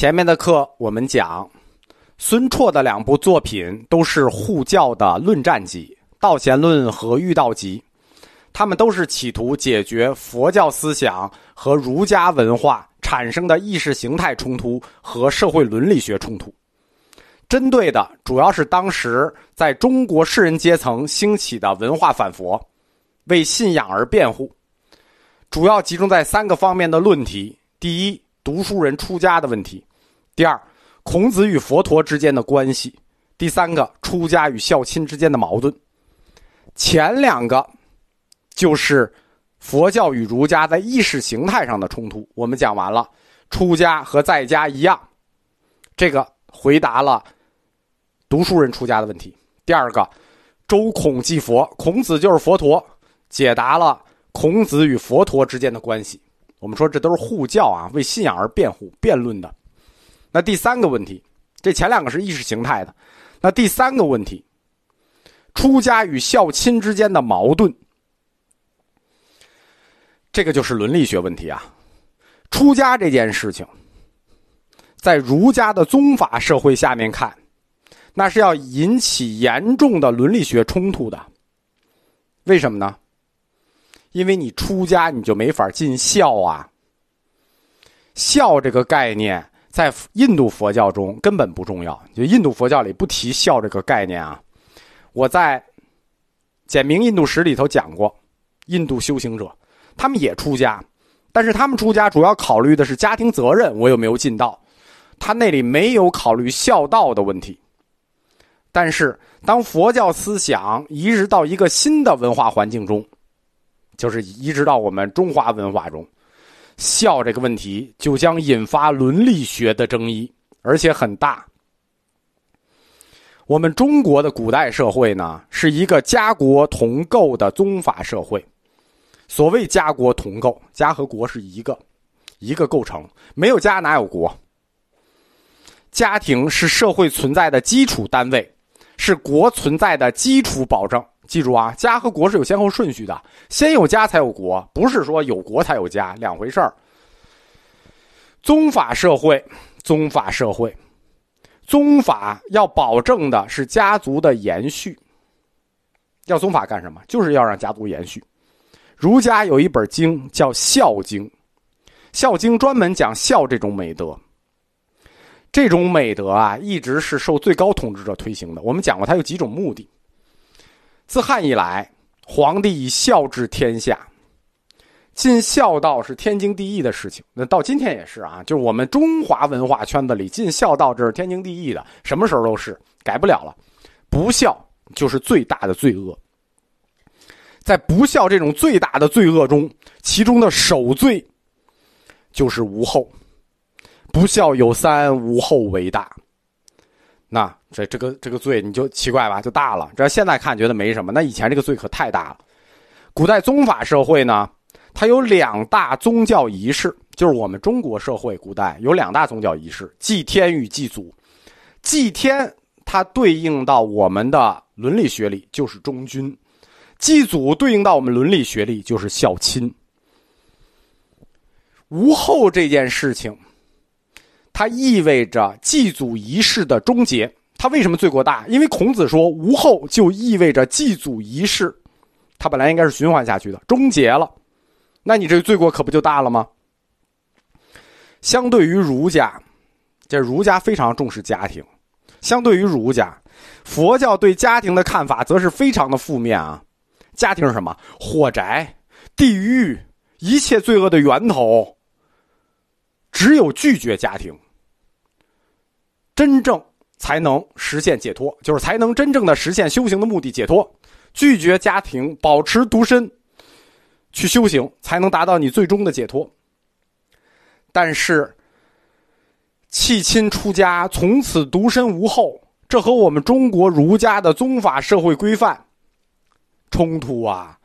前面的课我们讲，孙绰的两部作品都是护教的论战集，《道贤论》和《喻道集》，他们都是企图解决佛教思想和儒家文化产生的意识形态冲突和社会伦理学冲突，针对的主要是当时在中国士人阶层兴起的文化反佛，为信仰而辩护，主要集中在三个方面的论题：第一，读书人出家的问题；第二，孔子与佛陀之间的关系；第三个，出家与孝亲之间的矛盾。前两个就是佛教与儒家在意识形态上的冲突，我们讲完了。出家和在家一样，这个回答了读书人出家的问题。第二个，周孔即佛，孔子就是佛陀，解答了孔子与佛陀之间的关系。我们说这都是护教啊，为信仰而辩护、辩论的。那第三个问题，这前两个是意识形态的，那第三个问题，出家与孝亲之间的矛盾，这个就是伦理学问题啊。出家这件事情，在儒家的宗法社会下面看，那是要引起严重的伦理学冲突的。为什么呢？因为你出家，你就没法尽孝啊。孝这个概念在印度佛教中根本不重要，就印度佛教里不提孝这个概念啊。我在《简明印度史》里头讲过，印度修行者他们也出家，但是他们出家主要考虑的是家庭责任，我有没有尽到，他那里没有考虑孝道的问题。但是当佛教思想移植到一个新的文化环境中，就是移植到我们中华文化中，孝这个问题就将引发伦理学的争议，而且很大。我们中国的古代社会呢，是一个家国同构的宗法社会。所谓家国同构，家和国是一个一个构成，没有家哪有国？家庭是社会存在的基础单位，是国存在的基础保证。记住啊，家和国是有先后顺序的，先有家才有国，不是说有国才有家，两回事儿。宗法社会，宗法社会，宗法要保证的是家族的延续。要宗法干什么？就是要让家族延续。儒家有一本经叫《孝经》，《孝经》专门讲孝这种美德。这种美德啊，一直是受最高统治者推行的。我们讲过，它有几种目的。自汉以来，皇帝以孝治天下，尽孝道是天经地义的事情。那到今天也是啊，就是我们中华文化圈子里尽孝道这是天经地义的，什么时候都是改不了了。不孝就是最大的罪恶。在不孝这种最大的罪恶中，其中的首罪就是无后。不孝有三，无后为大。那这这个这个罪你就奇怪吧，就大了。这现在看觉得没什么，那以前这个罪可太大了。古代宗法社会呢，它有两大宗教仪式，就是我们中国社会古代有两大宗教仪式：祭天与祭祖。祭天它对应到我们的伦理学里就是忠君，祭祖对应到我们伦理学里就是孝亲。无后这件事情。它意味着祭祖仪式的终结。他为什么罪过大？因为孔子说无后就意味着祭祖仪式，它本来应该是循环下去的，终结了。那你这个罪过可不就大了吗？相对于儒家，这儒家非常重视家庭。相对于儒家，佛教对家庭的看法则是非常的负面啊。家庭是什么？火宅、地狱，一切罪恶的源头。只有拒绝家庭，真正才能实现解脱，就是才能真正的实现修行的目的解脱。拒绝家庭，保持独身，去修行，才能达到你最终的解脱。但是，弃亲出家，从此独身无后，这和我们中国儒家的宗法社会规范冲突啊，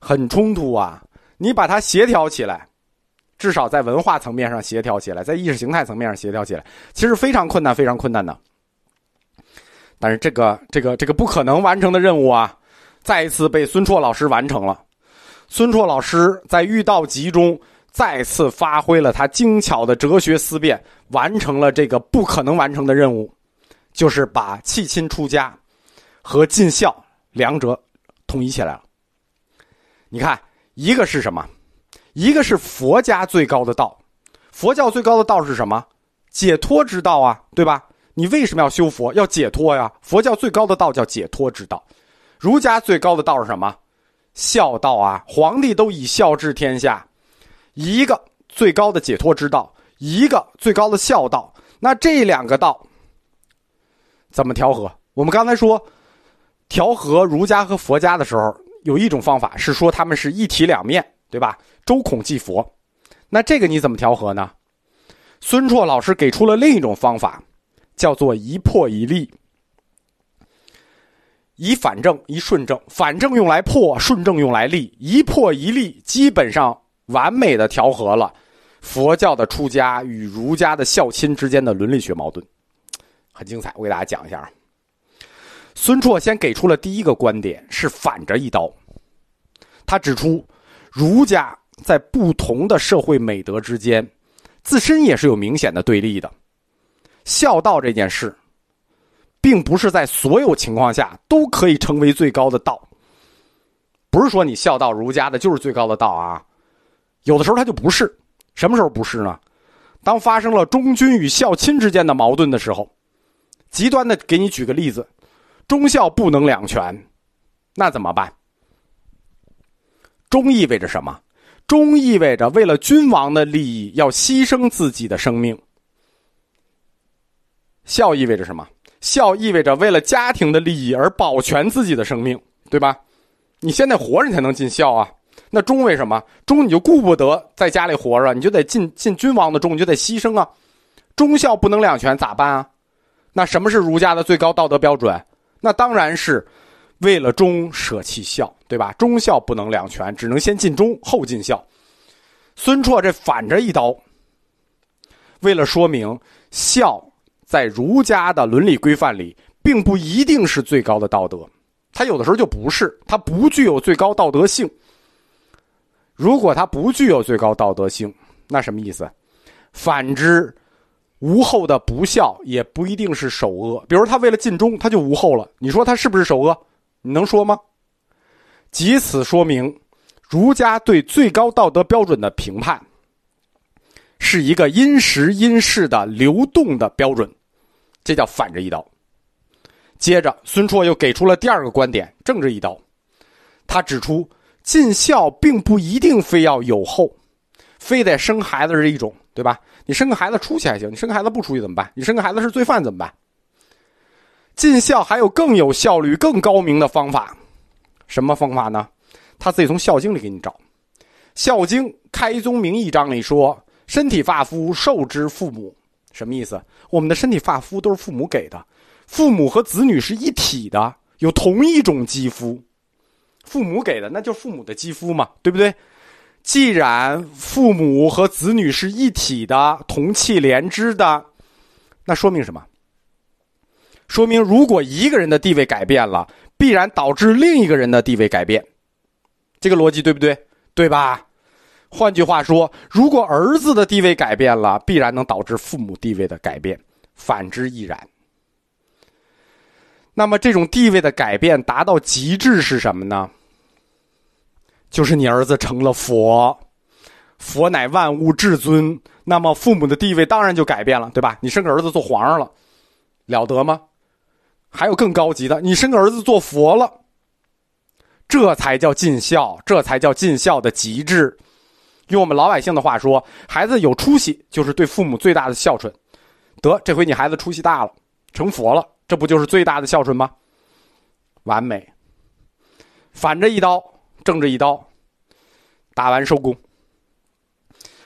很冲突啊！你把它协调起来。至少在文化层面上协调起来，在意识形态层面上协调起来，其实非常困难，非常困难的。但是这个这个这个不可能完成的任务啊，再一次被孙绰老师完成了。孙绰老师在《遇道集》中再次发挥了他精巧的哲学思辨，完成了这个不可能完成的任务，就是把弃亲出家和尽孝两者统一起来了。你看，一个是什么？一个是佛家最高的道，佛教最高的道是什么？解脱之道啊，对吧？你为什么要修佛？要解脱呀！佛教最高的道叫解脱之道，儒家最高的道是什么？孝道啊！皇帝都以孝治天下，一个最高的解脱之道，一个最高的孝道。那这两个道怎么调和？我们刚才说调和儒家和佛家的时候，有一种方法是说他们是一体两面，对吧？周孔祭佛，那这个你怎么调和呢？孙绰老师给出了另一种方法，叫做一破一立。以反正一顺正，反正用来破，顺正用来立，一破一立，基本上完美的调和了佛教的出家与儒家的孝亲之间的伦理学矛盾，很精彩。我给大家讲一下啊。孙绰先给出了第一个观点，是反着一刀。他指出，儒家在不同的社会美德之间，自身也是有明显的对立的。孝道这件事。并不是在所有情况下都可以成为最高的道，不是说你孝道儒家的就是最高的道啊，有的时候它就不是。什么时候不是呢？当发生了忠君与孝亲之间的矛盾的时候，极端的给你举个例子，忠孝不能两全，那怎么办？忠意味着什么？忠意味着为了君王的利益要牺牲自己的生命。孝意味着什么？孝意味着为了家庭的利益而保全自己的生命，对吧？你现在活着你才能尽孝啊。那忠为什么？忠你就顾不得在家里活着，你就得尽尽君王的忠，你就得牺牲啊。忠孝不能两全，咋办啊？那什么是儒家的最高道德标准？那当然是为了忠舍弃孝，对吧？忠孝不能两全，只能先尽忠后尽孝。孙绰这反着一刀，为了说明孝。在儒家的伦理规范里，并不一定是最高的道德，它有的时候就不是，它不具有最高道德性。如果它不具有最高道德性，那什么意思？反之，无后的不孝也不一定是首恶。比如他为了尽忠，他就无后了，你说他是不是首恶？你能说吗？即此说明，儒家对最高道德标准的评判，是一个因时因势的流动的标准。这叫反着一刀。接着，孙绰又给出了第二个观点，正着一刀。他指出，尽孝并不一定非要有后，非得生孩子是一种，对吧？你生个孩子出去还行，你生个孩子不出去怎么办？你生个孩子是罪犯怎么办？尽孝还有更有效率、更高明的方法，什么方法呢？他自己从《孝经》里给你找，《孝经·开宗明义章》里说：“身体发肤，受之父母。”什么意思？我们的身体发肤都是父母给的，父母和子女是一体的，有同一种肌肤，父母给的那就是父母的肌肤嘛，对不对？既然父母和子女是一体的，同气连枝的，那说明什么？说明如果一个人的地位改变了，必然导致另一个人的地位改变，这个逻辑对不对？对吧？换句话说，如果儿子的地位改变了，必然能导致父母地位的改变，反之亦然。那么，这种地位的改变达到极致是什么呢？就是你儿子成了佛，佛乃万物至尊，那么父母的地位当然就改变了，对吧？你生个儿子做皇上了，了得吗？还有更高级的，你生个儿子做佛了，这才叫尽孝，这才叫尽孝的极致。用我们老百姓的话说，孩子有出息就是对父母最大的孝顺。得，这回你孩子出息大了，成佛了，这不就是最大的孝顺吗？完美。反着一刀，正着一刀，打完收工。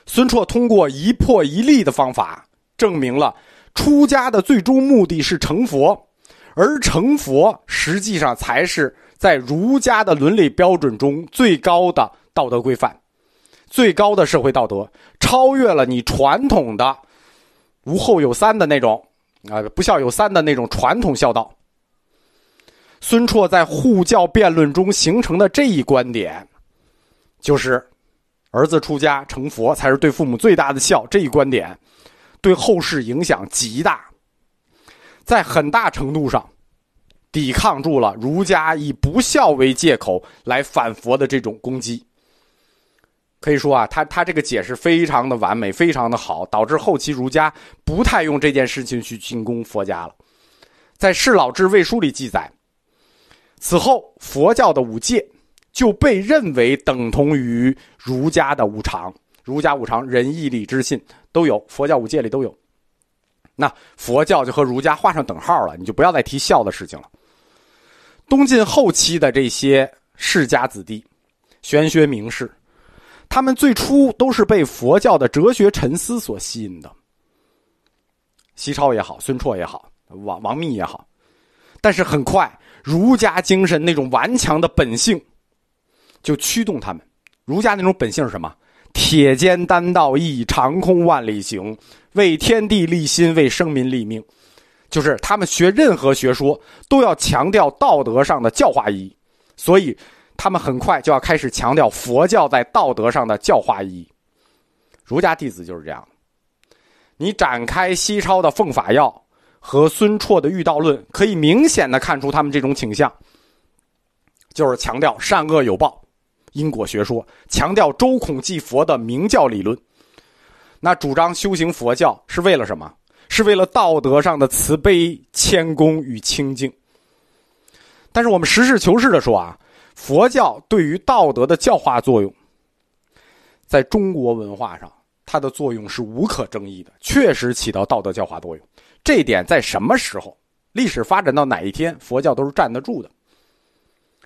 孙绰通过一破一立的方法，证明了出家的最终目的是成佛，而成佛实际上才是在儒家的伦理标准中最高的道德规范。最高的社会道德，超越了你传统的“无后有三”的那种啊，不孝有三的那种传统孝道。孙绰在护教辩论中形成的这一观点，就是儿子出家成佛才是对父母最大的孝，这一观点对后世影响极大，在很大程度上抵抗住了儒家以不孝为借口来反佛的这种攻击。可以说啊，他他这个解释非常的完美，非常的好，导致后期儒家不太用这件事情去进攻佛家了。在《释老志魏书》里记载，此后佛教的五戒就被认为等同于儒家的五常，儒家五常仁义礼智信都有，佛教五戒里都有。那佛教就和儒家画上等号了，你就不要再提孝的事情了。东晋后期的这些世家子弟、玄学名士。他们最初都是被佛教的哲学沉思所吸引的，西超也好，孙绰也好，王王密也好，但是很快儒家精神那种顽强的本性就驱动他们。儒家那种本性是什么？铁肩担道义，长空万里行，为天地立心，为生民立命。就是他们学任何学说都要强调道德上的教化意义，所以。他们很快就要开始强调佛教在道德上的教化意义。儒家弟子就是这样。你展开西超的《奉法要》和孙绰的《喻道论》，可以明显的看出他们这种倾向，就是强调善恶有报、因果学说，强调周孔祭佛的明教理论。那主张修行佛教是为了什么？是为了道德上的慈悲、谦恭与清净。但是我们实事求是的说啊。佛教对于道德的教化作用，在中国文化上，它的作用是无可争议的，确实起到道德教化作用。这点在什么时候，历史发展到哪一天，佛教都是站得住的。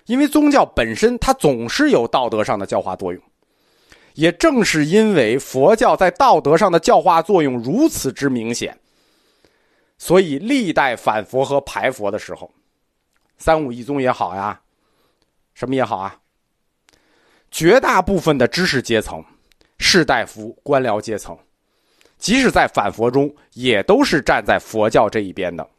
因为宗教本身它总是有道德上的教化作用，也正是因为佛教在道德上的教化作用如此之明显，所以历代反佛和排佛的时候，三武一宗也好呀。什么也好啊，绝大部分的知识阶层、士大夫、官僚阶层，即使在反佛中，也都是站在佛教这一边的。